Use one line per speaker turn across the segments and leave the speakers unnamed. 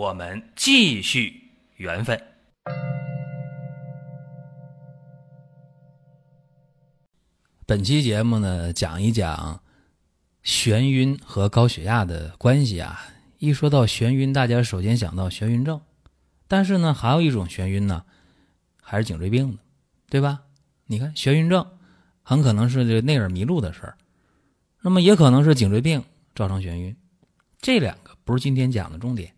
我们继续缘分。
本期节目呢，讲一讲眩晕和高血压的关系啊。一说到眩晕，大家首先想到眩晕症，但是呢，还有一种眩晕呢，还是颈椎病的，对吧？你看，眩晕症很可能是这内耳迷路的事儿，那么也可能是颈椎病造成眩晕。这两个不是今天讲的重点。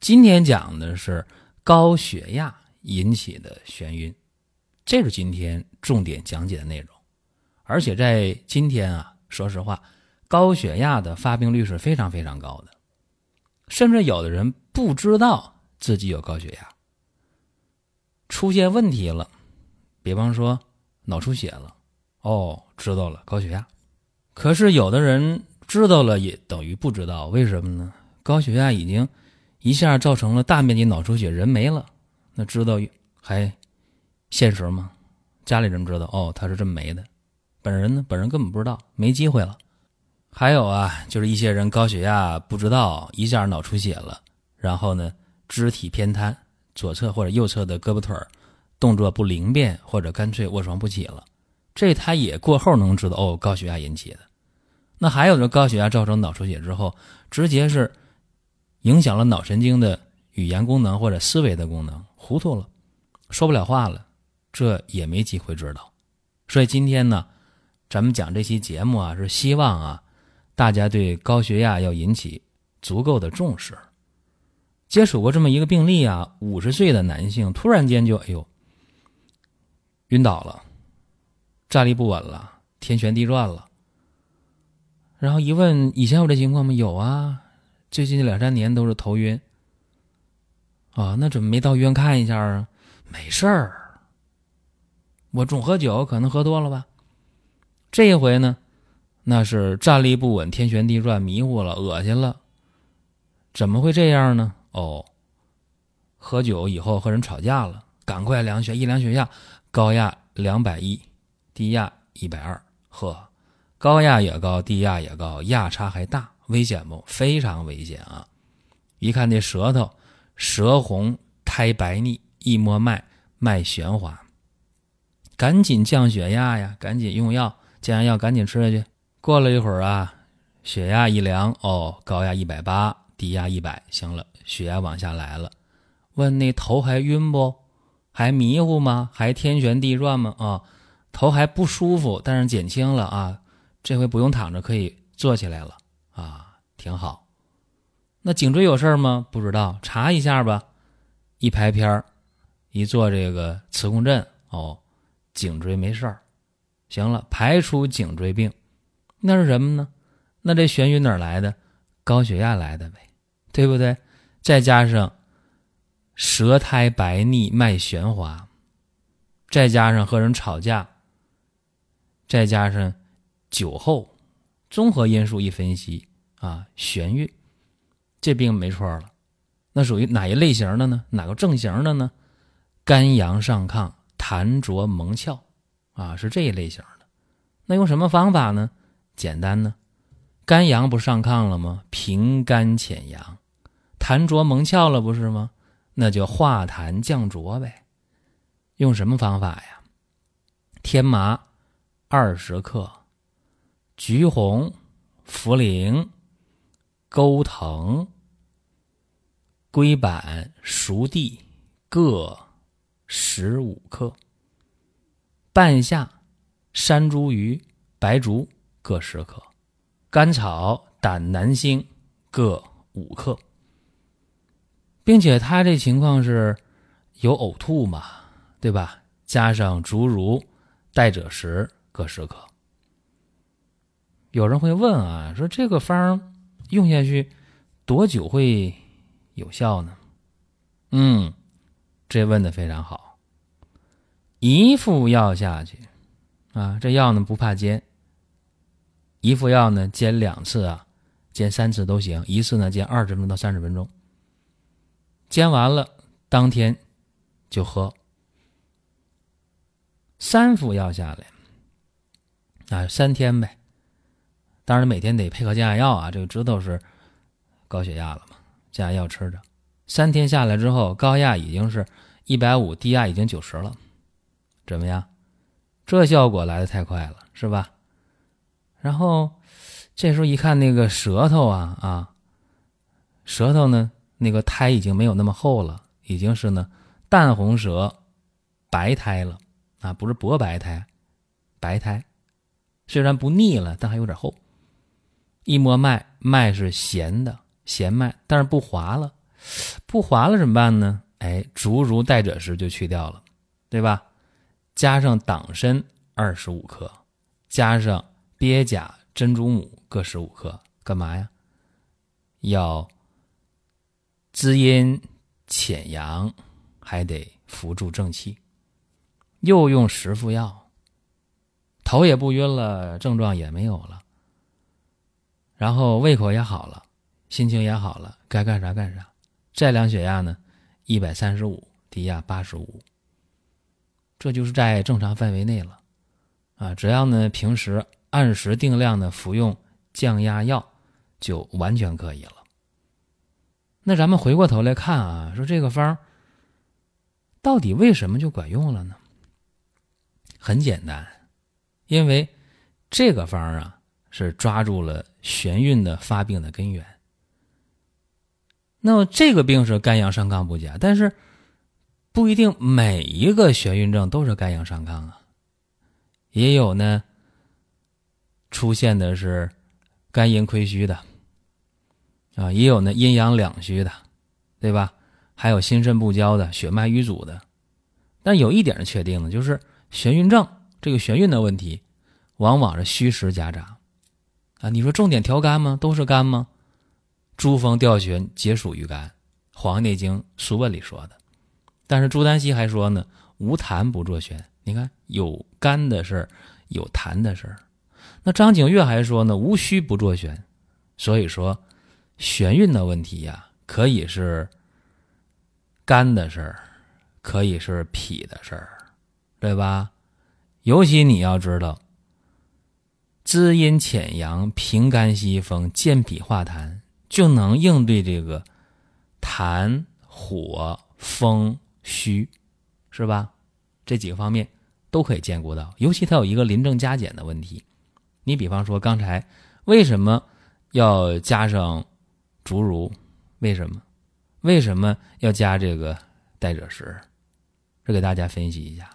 今天讲的是高血压引起的眩晕，这是今天重点讲解的内容。而且在今天啊，说实话，高血压的发病率是非常非常高的，甚至有的人不知道自己有高血压，出现问题了，比方说脑出血了，哦，知道了高血压。可是有的人知道了也等于不知道，为什么呢？高血压已经。一下造成了大面积脑出血，人没了，那知道还现实吗？家里人知道哦，他是这么没的，本人呢，本人根本不知道，没机会了。还有啊，就是一些人高血压不知道，一下脑出血了，然后呢，肢体偏瘫，左侧或者右侧的胳膊腿动作不灵便，或者干脆卧床不起了，这他也过后能知道哦，高血压引起的。那还有的高血压造成脑出血之后，直接是。影响了脑神经的语言功能或者思维的功能，糊涂了，说不了话了，这也没机会知道。所以今天呢，咱们讲这期节目啊，是希望啊，大家对高血压要引起足够的重视。接触过这么一个病例啊，五十岁的男性突然间就哎呦，晕倒了，站立不稳了，天旋地转了。然后一问，以前有这情况吗？有啊。最近两三年都是头晕，啊，那怎么没到医院看一下啊？没事儿，我总喝酒，可能喝多了吧。这一回呢，那是站立不稳，天旋地转，迷糊了，恶心了。怎么会这样呢？哦，喝酒以后和人吵架了，赶快量血，一量血压，高压两百一，低压一百二，呵，高压也高，低压也高，压差还大。危险不？非常危险啊！一看这舌头，舌红苔白腻，一摸脉，脉弦滑，赶紧降血压呀！赶紧用药，降压药赶紧吃下去。过了一会儿啊，血压一量，哦，高压一百八，低压一百，行了，血压往下来了。问那头还晕不？还迷糊吗？还天旋地转吗？啊，头还不舒服，但是减轻了啊，这回不用躺着，可以坐起来了。啊，挺好。那颈椎有事儿吗？不知道，查一下吧。一拍片儿，一做这个磁共振，哦，颈椎没事儿。行了，排除颈椎病，那是什么呢？那这眩晕哪来的？高血压来的呗，对不对？再加上舌苔白腻、脉弦滑，再加上和人吵架，再加上酒后。综合因素一分析啊，眩晕，这病没错了。那属于哪一类型的呢？哪个症型的呢？肝阳上亢，痰浊蒙窍，啊，是这一类型的。那用什么方法呢？简单呢，肝阳不上亢了吗？平肝潜阳，痰浊蒙窍了不是吗？那就化痰降浊呗。用什么方法呀？天麻二十克。橘红、茯苓、钩藤、龟板、熟地各十五克，半夏、山茱萸、白术各十克，甘草、胆南星各五克，并且他这情况是有呕吐嘛，对吧？加上竹茹、代赭石各十克。有人会问啊，说这个方用下去多久会有效呢？嗯，这问的非常好。一副药下去，啊，这药呢不怕煎。一副药呢煎两次啊，煎三次都行。一次呢煎二十分钟到三十分钟。煎完了当天就喝。三副药下来，啊，三天呗。当然每天得配合降压药啊，这个知道是高血压了嘛，降压药吃着。三天下来之后，高压已经是一百五，低压已经九十了，怎么样？这效果来的太快了，是吧？然后这时候一看那个舌头啊啊，舌头呢那个苔已经没有那么厚了，已经是呢淡红舌白苔了啊，不是薄白苔，白苔，虽然不腻了，但还有点厚。一摸脉，脉是弦的弦脉，但是不滑了。不滑了怎么办呢？哎，竹如代赭石就去掉了，对吧？加上党参二十五克，加上鳖甲、珍珠母各十五克，干嘛呀？要滋阴潜阳，还得扶助正气。又用十副药，头也不晕了，症状也没有了，然后胃口也好了，心情也好了，该干啥干啥。再量血压呢，一百三十五，低压八十五，这就是在正常范围内了，啊，只要呢平时按时定量的服用降压药，就完全可以了。那咱们回过头来看啊，说这个方到底为什么就管用了呢？很简单，因为这个方啊是抓住了眩晕的发病的根源。那么这个病是肝阳上亢不假，但是不一定每一个眩晕症都是肝阳上亢啊，也有呢出现的是肝阴亏虚的啊，也有呢阴阳两虚的，对吧？还有心肾不交的、血脉瘀阻的。但有一点是确定的，就是眩晕症这个眩晕的问题，往往是虚实夹杂啊。你说重点调肝吗？都是肝吗？诸风调旋皆属于肝，《黄帝内经·素问》里说的。但是朱丹溪还说呢，无痰不作旋。你看，有肝的事儿，有痰的事儿。那张景岳还说呢，无虚不作旋。所以说，眩晕的问题呀，可以是肝的事儿，可以是脾的事儿，对吧？尤其你要知道，滋阴潜阳、平肝息风、健脾化痰。就能应对这个痰、火、风、虚，是吧？这几个方面都可以兼顾到。尤其它有一个临症加减的问题。你比方说刚才为什么要加上竹茹？为什么？为什么要加这个代赭石？这给大家分析一下。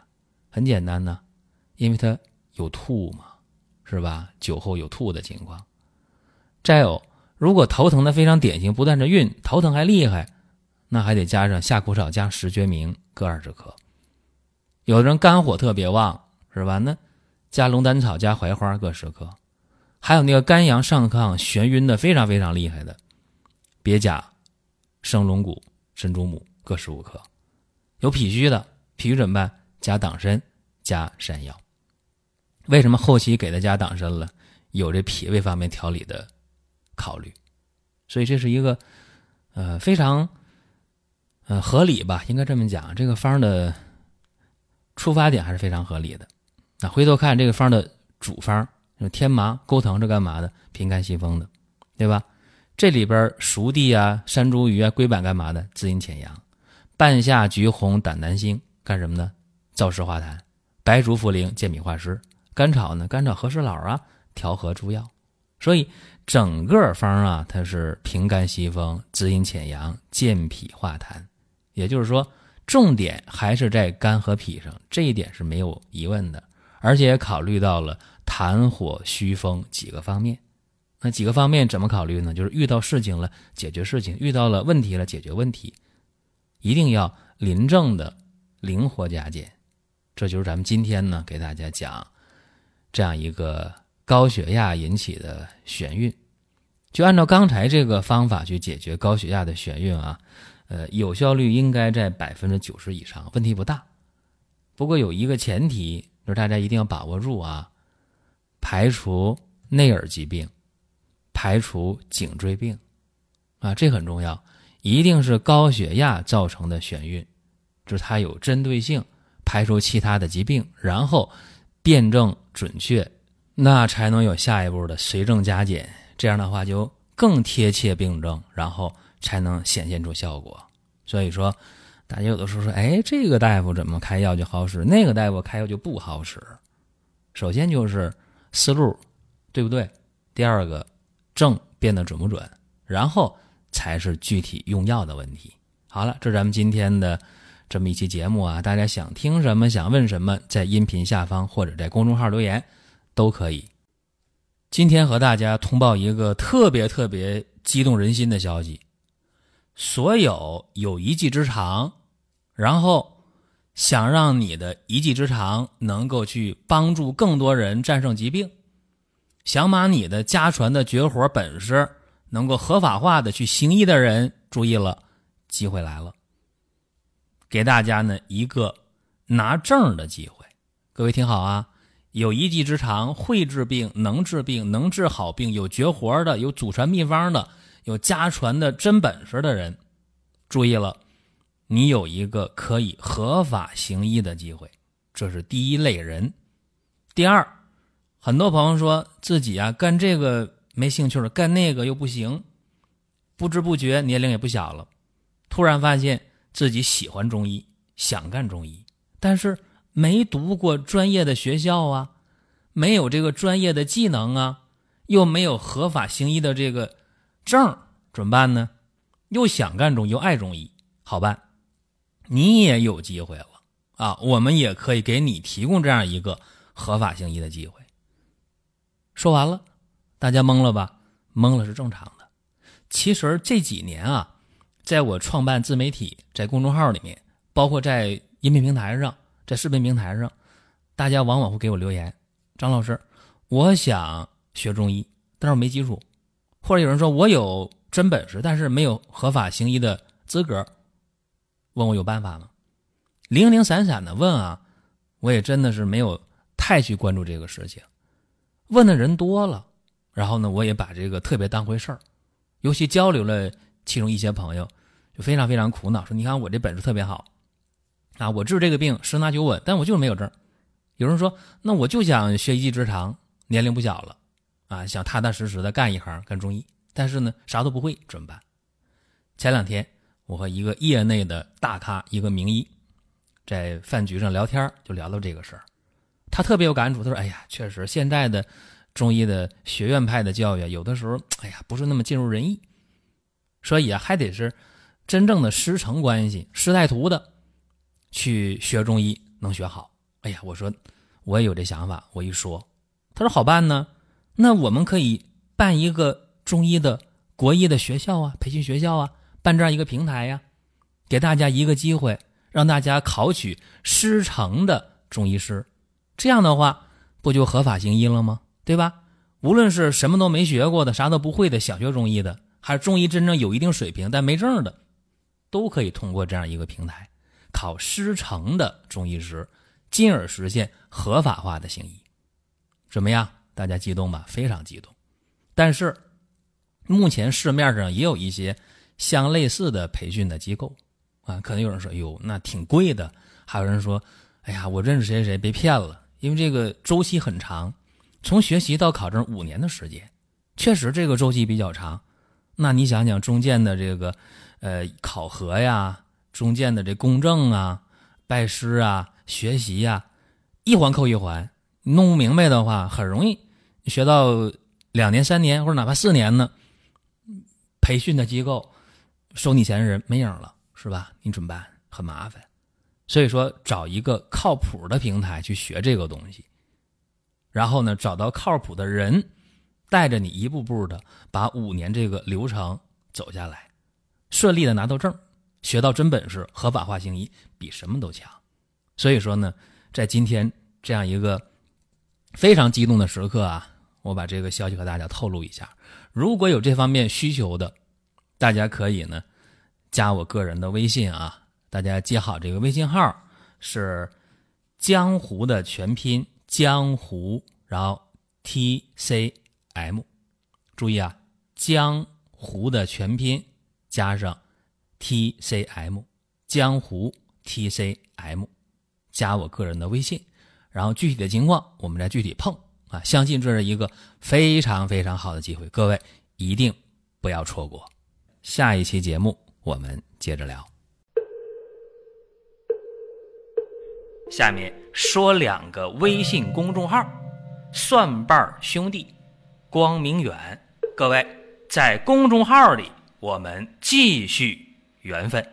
很简单呢，因为它有吐嘛，是吧？酒后有吐的情况。再有。如果头疼的非常典型，不但是晕，头疼还厉害，那还得加上夏枯草加石决明各二十克。有的人肝火特别旺，是吧？那加龙胆草加槐花各十克。还有那个肝阳上亢、眩晕的非常非常厉害的，别甲、生龙骨、珍珠母各十五克。有脾虚的，脾虚怎么办？加党参加山药。为什么后期给他加党参了？有这脾胃方面调理的。考虑，所以这是一个，呃，非常，呃，合理吧？应该这么讲，这个方的出发点还是非常合理的。那回头看这个方的主方，天麻、钩藤是干嘛的？平肝息风的，对吧？这里边熟地啊、山茱萸啊、龟板干嘛的？滋阴潜阳。半夏、橘红、胆南星干什么呢？燥湿化痰。白术、茯苓健脾化湿。甘草呢？甘草和事佬啊，调和诸药。所以。整个方啊，它是平肝息风、滋阴潜阳、健脾化痰，也就是说，重点还是在肝和脾上，这一点是没有疑问的。而且也考虑到了痰火虚风几个方面。那几个方面怎么考虑呢？就是遇到事情了解决事情，遇到了问题了解决问题，一定要临症的灵活加减。这就是咱们今天呢给大家讲这样一个。高血压引起的眩晕，就按照刚才这个方法去解决高血压的眩晕啊，呃，有效率应该在百分之九十以上，问题不大。不过有一个前提，就是大家一定要把握住啊，排除内耳疾病，排除颈椎病，啊，这很重要，一定是高血压造成的眩晕，就是它有针对性，排除其他的疾病，然后辨证准确，那才能有下一步的随症加减，这样的话就更贴切病症，然后才能显现出效果。所以说。大家有的时候说：“哎，这个大夫怎么开药就好使，那个大夫开药就不好使。”首先就是思路对不对？第二个症变得准不准？然后才是具体用药的问题。好了，这是咱们今天的这么一期节目啊！大家想听什么，想问什么，在音频下方或者在公众号留言都可以。今天和大家通报一个特别特别激动人心的消息。所有有一技之长，然后想让你的一技之长能够去帮助更多人战胜疾病，想把你的家传的绝活本事能够合法化的去行医的人，注意了，机会来了，给大家呢一个拿证的机会。各位听好啊，有一技之长，会治病，能治病，能治好病，有绝活的，有祖传秘方的。有家传的真本事的人，注意了，你有一个可以合法行医的机会，这是第一类人。第二，很多朋友说自己啊干这个没兴趣了，干那个又不行，不知不觉年龄也不小了，突然发现自己喜欢中医，想干中医，但是没读过专业的学校啊，没有这个专业的技能啊，又没有合法行医的这个。证怎么办呢？又想干中，又爱中医，好办，你也有机会了啊！我们也可以给你提供这样一个合法行医的机会。说完了，大家懵了吧？懵了是正常的。其实这几年啊，在我创办自媒体，在公众号里面，包括在音频平台上，在视频平台上，大家往往会给我留言：“张老师，我想学中医，但是我没基础。”或者有人说我有真本事，但是没有合法行医的资格，问我有办法吗？零零散散的问啊，我也真的是没有太去关注这个事情。问的人多了，然后呢，我也把这个特别当回事儿。尤其交流了其中一些朋友，就非常非常苦恼，说你看我这本事特别好啊，我治这个病十拿九稳，但我就是没有证。有人说，那我就想学一技之长，年龄不小了。啊，想踏踏实实的干一行，干中医，但是呢，啥都不会，怎么办？前两天，我和一个业内的大咖，一个名医，在饭局上聊天，就聊到这个事儿。他特别有感触，他说：“哎呀，确实，现在的中医的学院派的教育，有的时候，哎呀，不是那么尽如人意。所以，还得是真正的师承关系，师带徒的去学中医，能学好。”哎呀，我说我也有这想法，我一说，他说：“好办呢。”那我们可以办一个中医的国医的学校啊，培训学校啊，办这样一个平台呀，给大家一个机会，让大家考取师承的中医师，这样的话不就合法行医了吗？对吧？无论是什么都没学过的，啥都不会的，想学中医的，还是中医真正有一定水平但没证的，都可以通过这样一个平台考师承的中医师，进而实现合法化的行医，怎么样？大家激动吧？非常激动。但是，目前市面上也有一些相类似的培训的机构啊。可能有人说：“哟，那挺贵的。”还有人说：“哎呀，我认识谁谁谁被骗了。”因为这个周期很长，从学习到考证五年的时间，确实这个周期比较长。那你想想，中间的这个呃考核呀，中间的这公证啊、拜师啊、学习呀，一环扣一环，弄不明白的话，很容易。学到两年、三年或者哪怕四年呢？培训的机构收你钱的人没影了，是吧？你怎么办？很麻烦。所以说，找一个靠谱的平台去学这个东西，然后呢，找到靠谱的人，带着你一步步的把五年这个流程走下来，顺利的拿到证，学到真本事，合法化行医，比什么都强。所以说呢，在今天这样一个非常激动的时刻啊！我把这个消息和大家透露一下，如果有这方面需求的，大家可以呢加我个人的微信啊，大家记好这个微信号是江湖的全拼江湖，然后 T C M，注意啊，江湖的全拼加上 T C M，江湖 T C M，加我个人的微信，然后具体的情况我们再具体碰。啊，相信这是一个非常非常好的机会，各位一定不要错过。下一期节目我们接着聊。
下面说两个微信公众号：蒜瓣兄弟、光明远。各位在公众号里，我们继续缘分。